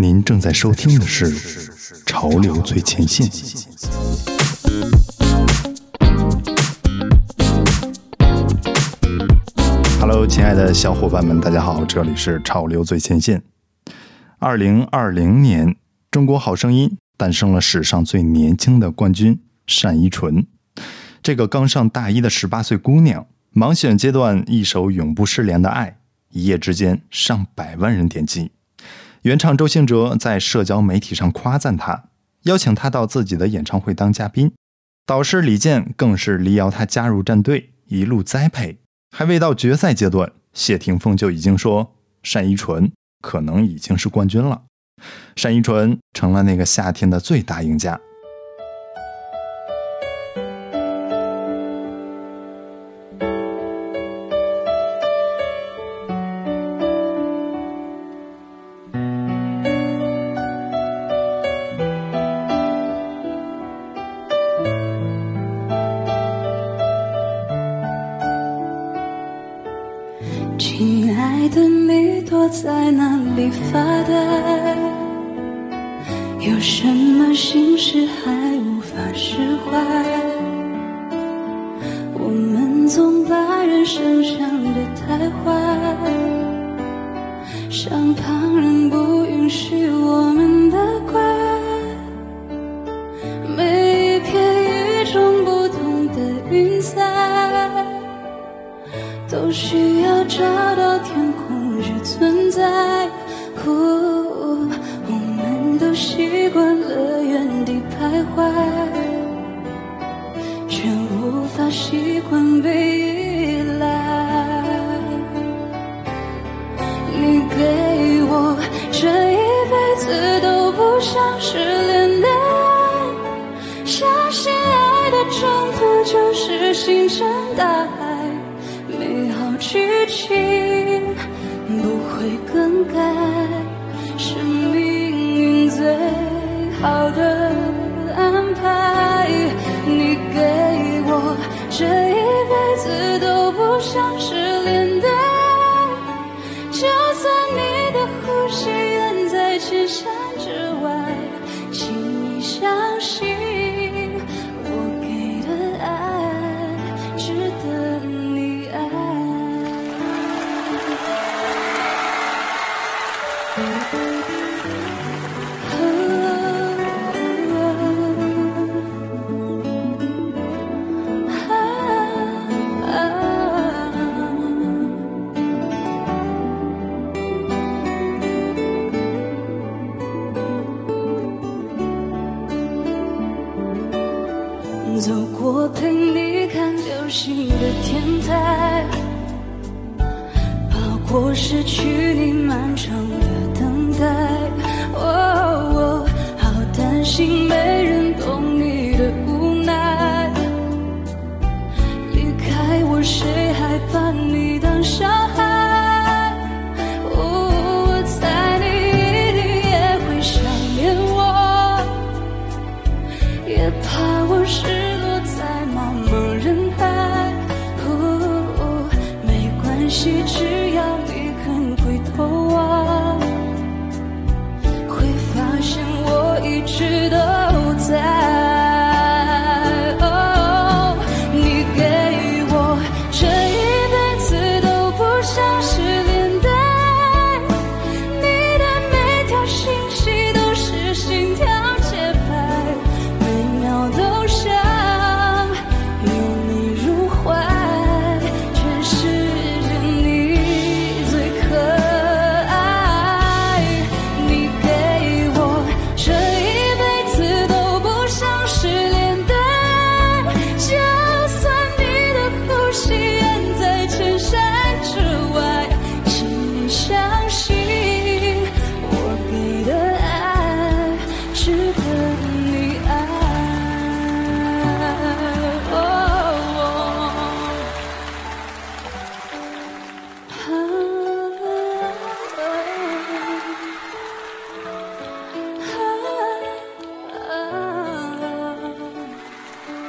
您正在收听的是《潮流最前线》。Hello，亲爱的小伙伴们，大家好，这里是《潮流最前线》。二零二零年，中国好声音诞生了史上最年轻的冠军单依纯。这个刚上大一的十八岁姑娘，盲选阶段一首《永不失联的爱》，一夜之间上百万人点击。原唱周兴哲在社交媒体上夸赞他，邀请他到自己的演唱会当嘉宾。导师李健更是力邀他加入战队，一路栽培。还未到决赛阶段，谢霆锋就已经说单依纯可能已经是冠军了。单依纯成了那个夏天的最大赢家。像旁会更改，是命运最好的安排。你给我这一辈子都不想没关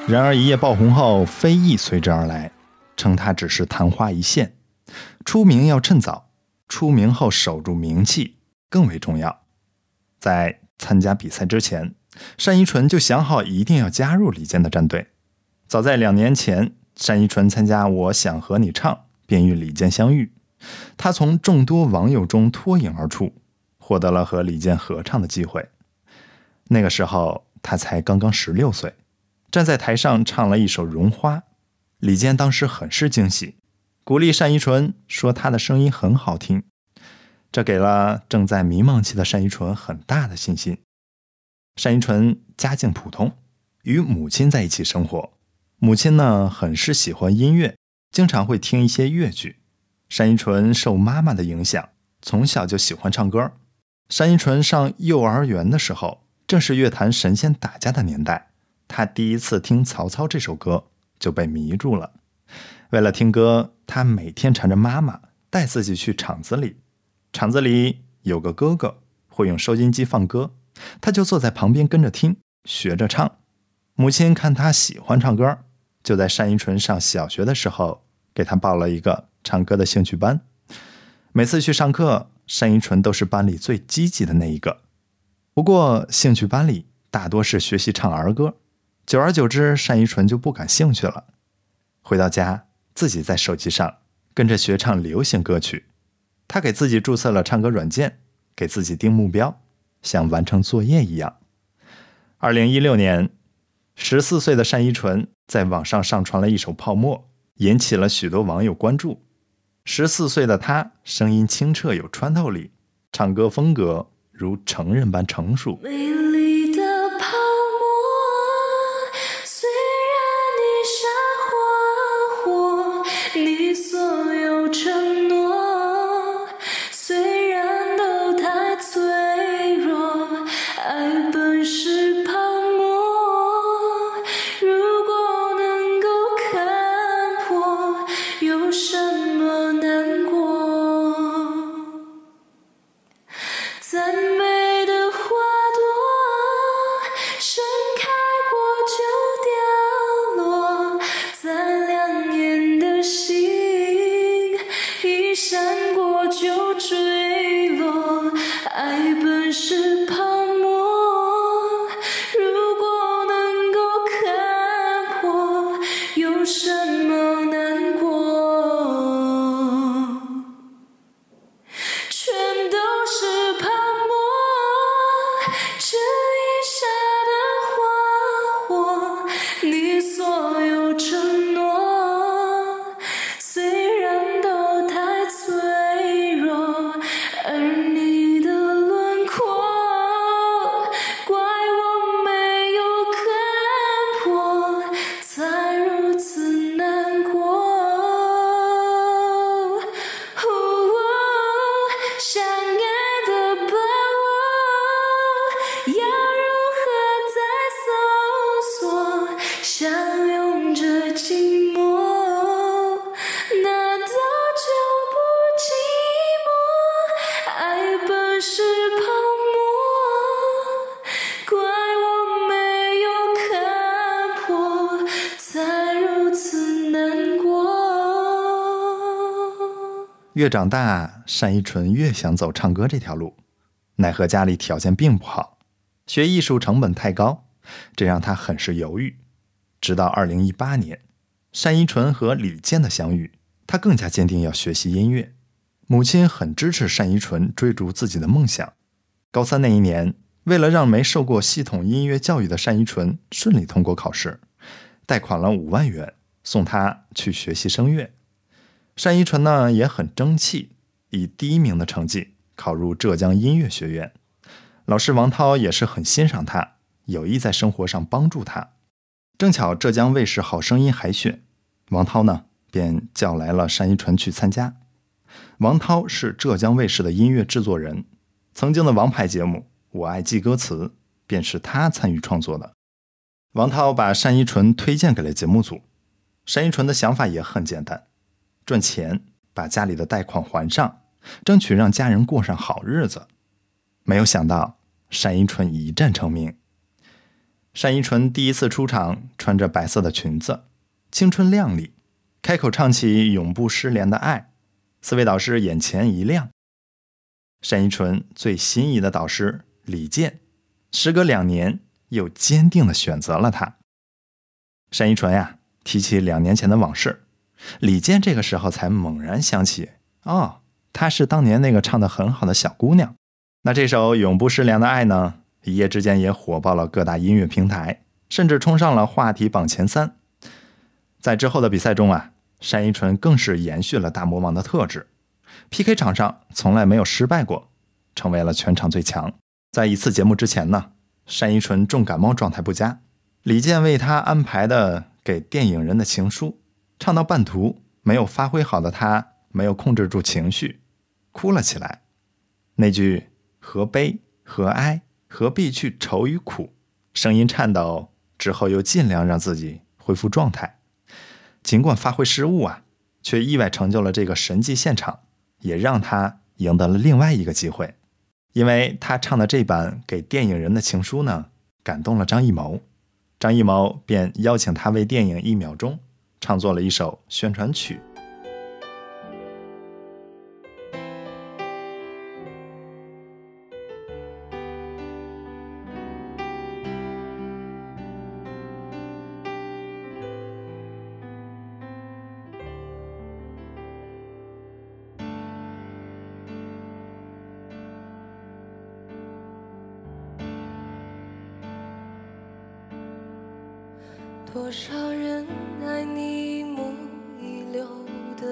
然而，一夜爆红后，非议随之而来，称他只是昙花一现。出名要趁早，出名后守住名气更为重要。在参加比赛之前，单依纯就想好一定要加入李健的战队。早在两年前，单依纯参加《我想和你唱》便与李健相遇，她从众多网友中脱颖而出，获得了和李健合唱的机会。那个时候，她才刚刚十六岁，站在台上唱了一首《绒花》，李健当时很是惊喜，鼓励单依纯说她的声音很好听。这给了正在迷茫期的单依纯很大的信心。单依纯家境普通，与母亲在一起生活。母亲呢，很是喜欢音乐，经常会听一些乐剧。单依纯受妈妈的影响，从小就喜欢唱歌。单依纯上幼儿园的时候，正是乐坛神仙打架的年代。他第一次听曹操这首歌，就被迷住了。为了听歌，他每天缠着妈妈带自己去厂子里。厂子里有个哥哥会用收音机放歌，他就坐在旁边跟着听，学着唱。母亲看他喜欢唱歌，就在单依纯上小学的时候给他报了一个唱歌的兴趣班。每次去上课，单依纯都是班里最积极的那一个。不过兴趣班里大多是学习唱儿歌，久而久之，单依纯就不感兴趣了。回到家，自己在手机上跟着学唱流行歌曲。他给自己注册了唱歌软件，给自己定目标，像完成作业一样。二零一六年，十四岁的单依纯在网上上传了一首《泡沫》，引起了许多网友关注。十四岁的他，声音清澈有穿透力，唱歌风格如成人般成熟。越长大，单依纯越想走唱歌这条路，奈何家里条件并不好，学艺术成本太高，这让她很是犹豫。直到二零一八年，单依纯和李健的相遇，她更加坚定要学习音乐。母亲很支持单依纯追逐自己的梦想。高三那一年，为了让没受过系统音乐教育的单依纯顺利通过考试，贷款了五万元送她去学习声乐。单依纯呢也很争气，以第一名的成绩考入浙江音乐学院。老师王涛也是很欣赏他，有意在生活上帮助他。正巧浙江卫视《好声音》海选，王涛呢便叫来了单依纯去参加。王涛是浙江卫视的音乐制作人，曾经的王牌节目《我爱记歌词》便是他参与创作的。王涛把单依纯推荐给了节目组。单依纯的想法也很简单。赚钱，把家里的贷款还上，争取让家人过上好日子。没有想到，单依纯一战成名。单依纯第一次出场，穿着白色的裙子，青春靓丽，开口唱起《永不失联的爱》，四位导师眼前一亮。单依纯最心仪的导师李健，时隔两年又坚定的选择了他。单依纯呀，提起两年前的往事，李健这个时候才猛然想起，哦，她是当年那个唱的很好的小姑娘。那这首《永不失联的爱》呢，一夜之间也火爆了各大音乐平台，甚至冲上了话题榜前三。在之后的比赛中啊，单依纯更是延续了大魔王的特质，PK 场上从来没有失败过，成为了全场最强。在一次节目之前呢，单依纯重感冒状态不佳，李健为她安排的给电影人的情书，唱到半途没有发挥好的他没有控制住情绪，哭了起来。那句“何悲何哀何必去愁与苦”，声音颤抖之后又尽量让自己恢复状态。尽管发挥失误啊，却意外成就了这个神迹现场，也让他赢得了另外一个机会，因为他唱的这版给电影人的情书呢，感动了张艺谋，张艺谋便邀请他为电影《一秒钟》创作了一首宣传曲。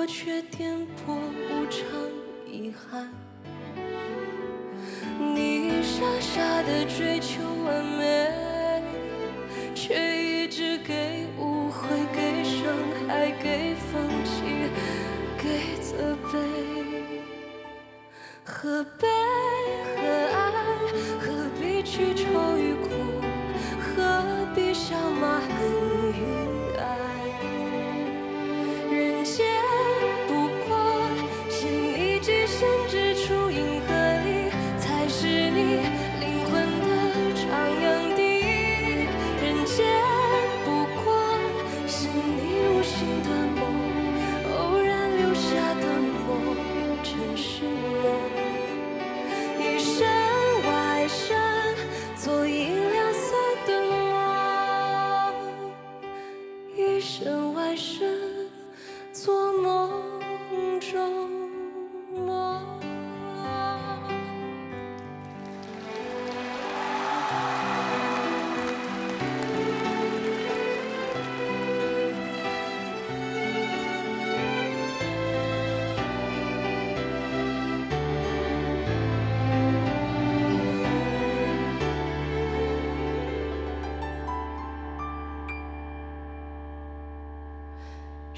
我却颠簸无常，遗憾。你傻傻的追求完美，却一直给误会、给伤害、给放弃、给责备。何悲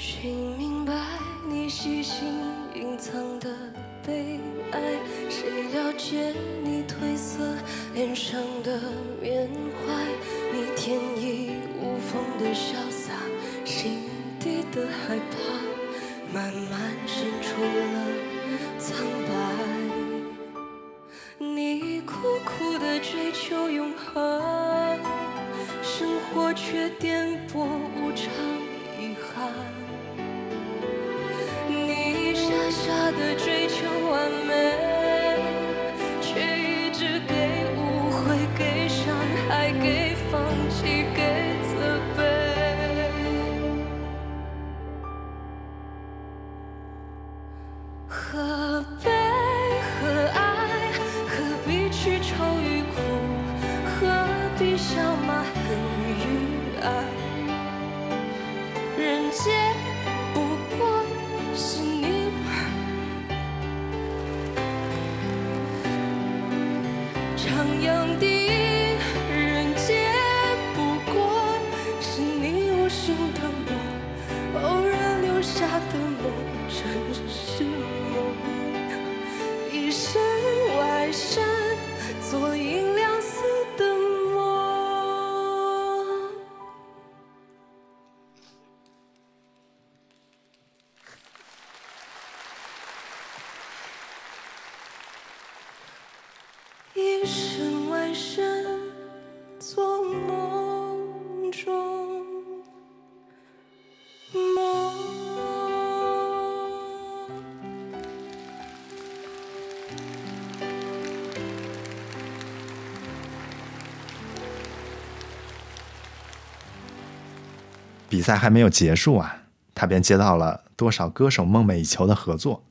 谁明白你细心隐藏的悲哀？谁了解你褪色脸上的缅怀？你天衣无缝的潇洒，傻的身外身，做梦中梦。比赛还没有结束啊，他便接到了多少歌手梦寐以求的合作。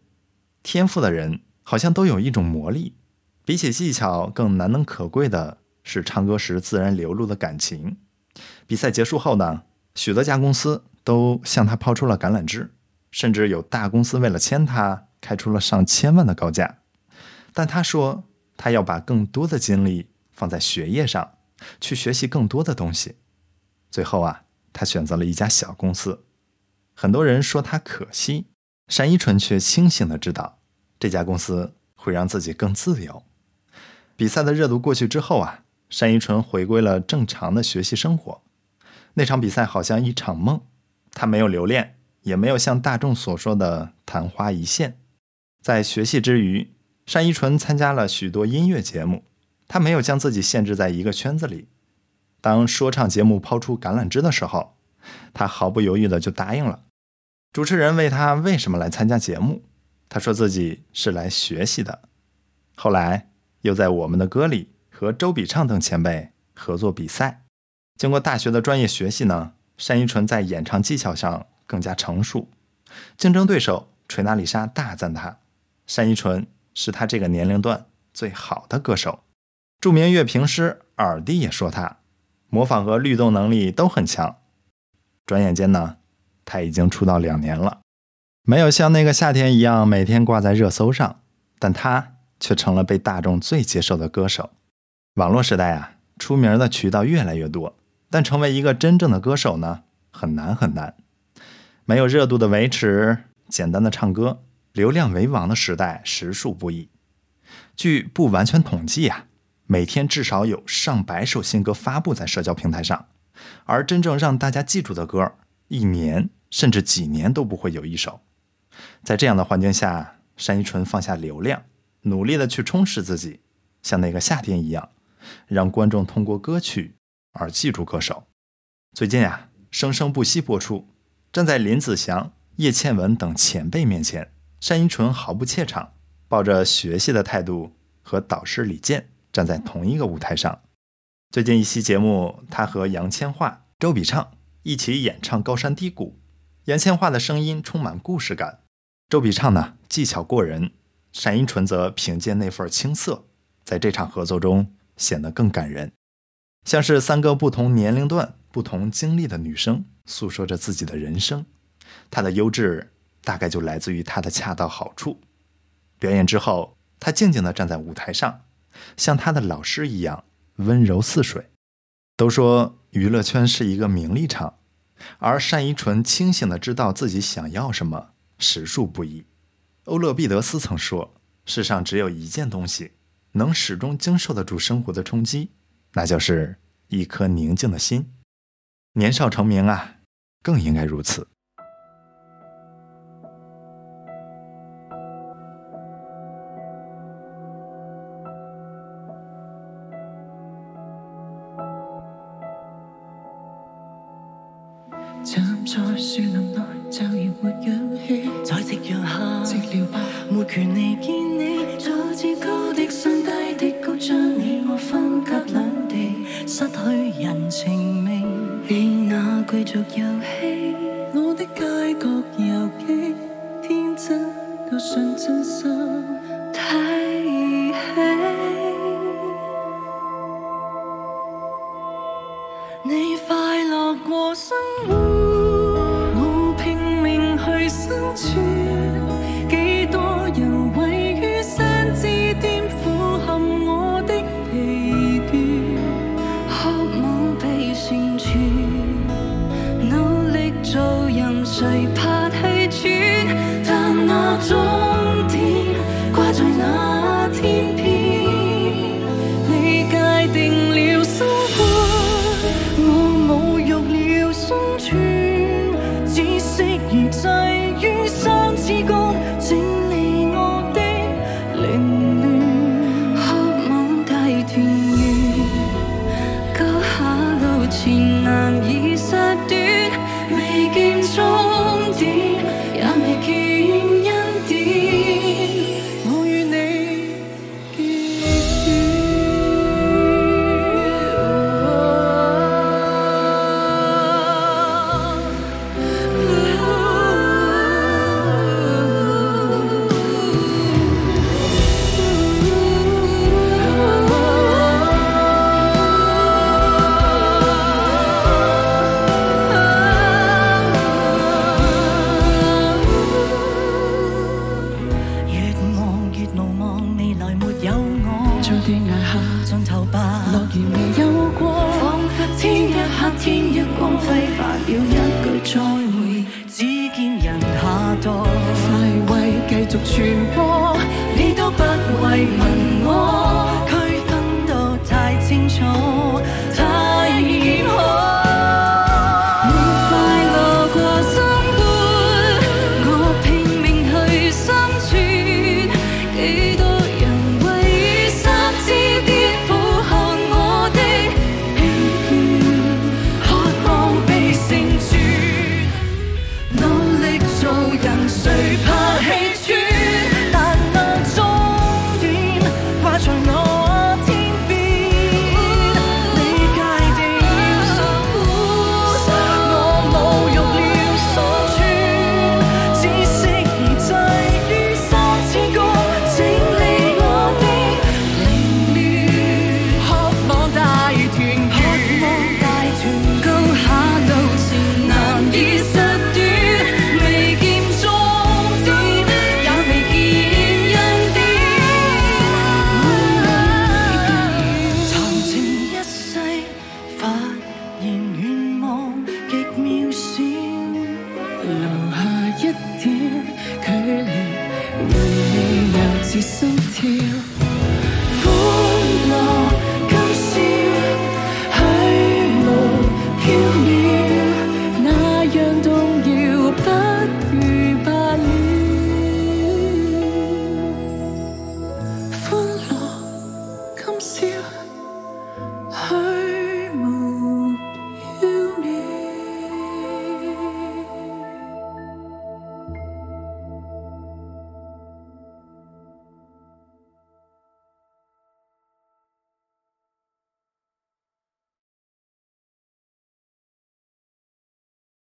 天赋的人好像都有一种魔力，比起技巧更难能可贵的是唱歌时自然流露的感情。比赛结束后呢，许多家公司都向他抛出了橄榄枝，甚至有大公司为了签他开出了上千万的高价。但他说，他要把更多的精力放在学业上，去学习更多的东西。最后啊。他选择了一家小公司，很多人说他可惜，单依纯却清醒的知道，这家公司会让自己更自由。比赛的热度过去之后啊，单依纯回归了正常的学习生活。那场比赛好像一场梦，他没有留恋，也没有像大众所说的昙花一现。在学习之余，单依纯参加了许多音乐节目，他没有将自己限制在一个圈子里。当说唱节目抛出橄榄枝的时候，他毫不犹豫的就答应了。主持人问他为什么来参加节目，他说自己是来学习的。后来又在《我们的歌》里和周笔畅等前辈合作比赛。经过大学的专业学习呢，单依纯在演唱技巧上更加成熟。竞争对手锤娜丽莎大赞他，单依纯是他这个年龄段最好的歌手。著名乐评师耳帝也说他。模仿和律动能力都很强。转眼间呢，他已经出道两年了，没有像那个夏天一样每天挂在热搜上，但他却成了被大众最接受的歌手。网络时代啊，出名的渠道越来越多，但成为一个真正的歌手呢，很难很难。没有热度的维持，简单的唱歌，流量为王的时代实属不易。据不完全统计啊。每天至少有上百首新歌发布在社交平台上，而真正让大家记住的歌，一年甚至几年都不会有一首。在这样的环境下，单依纯放下流量，努力的去充实自己，像那个夏天一样，让观众通过歌曲而记住歌手。最近啊，《生生不息》播出，站在林子祥、叶倩文等前辈面前，单依纯毫不怯场，抱着学习的态度和导师李健。站在同一个舞台上，最近一期节目，他和杨千嬅、周笔畅一起演唱《高山低谷》。杨千嬅的声音充满故事感，周笔畅呢技巧过人，单依纯则凭借那份青涩，在这场合作中显得更感人，像是三个不同年龄段、不同经历的女生诉说着自己的人生。她的优质大概就来自于她的恰到好处。表演之后，她静静地站在舞台上。像他的老师一样温柔似水。都说娱乐圈是一个名利场，而单依纯清醒的知道自己想要什么，实属不易。欧勒庇得斯曾说：“世上只有一件东西能始终经受得住生活的冲击，那就是一颗宁静的心。”年少成名啊，更应该如此。再会，只见人下堕，快慰继续传播。留下一点距离，为你又自心跳。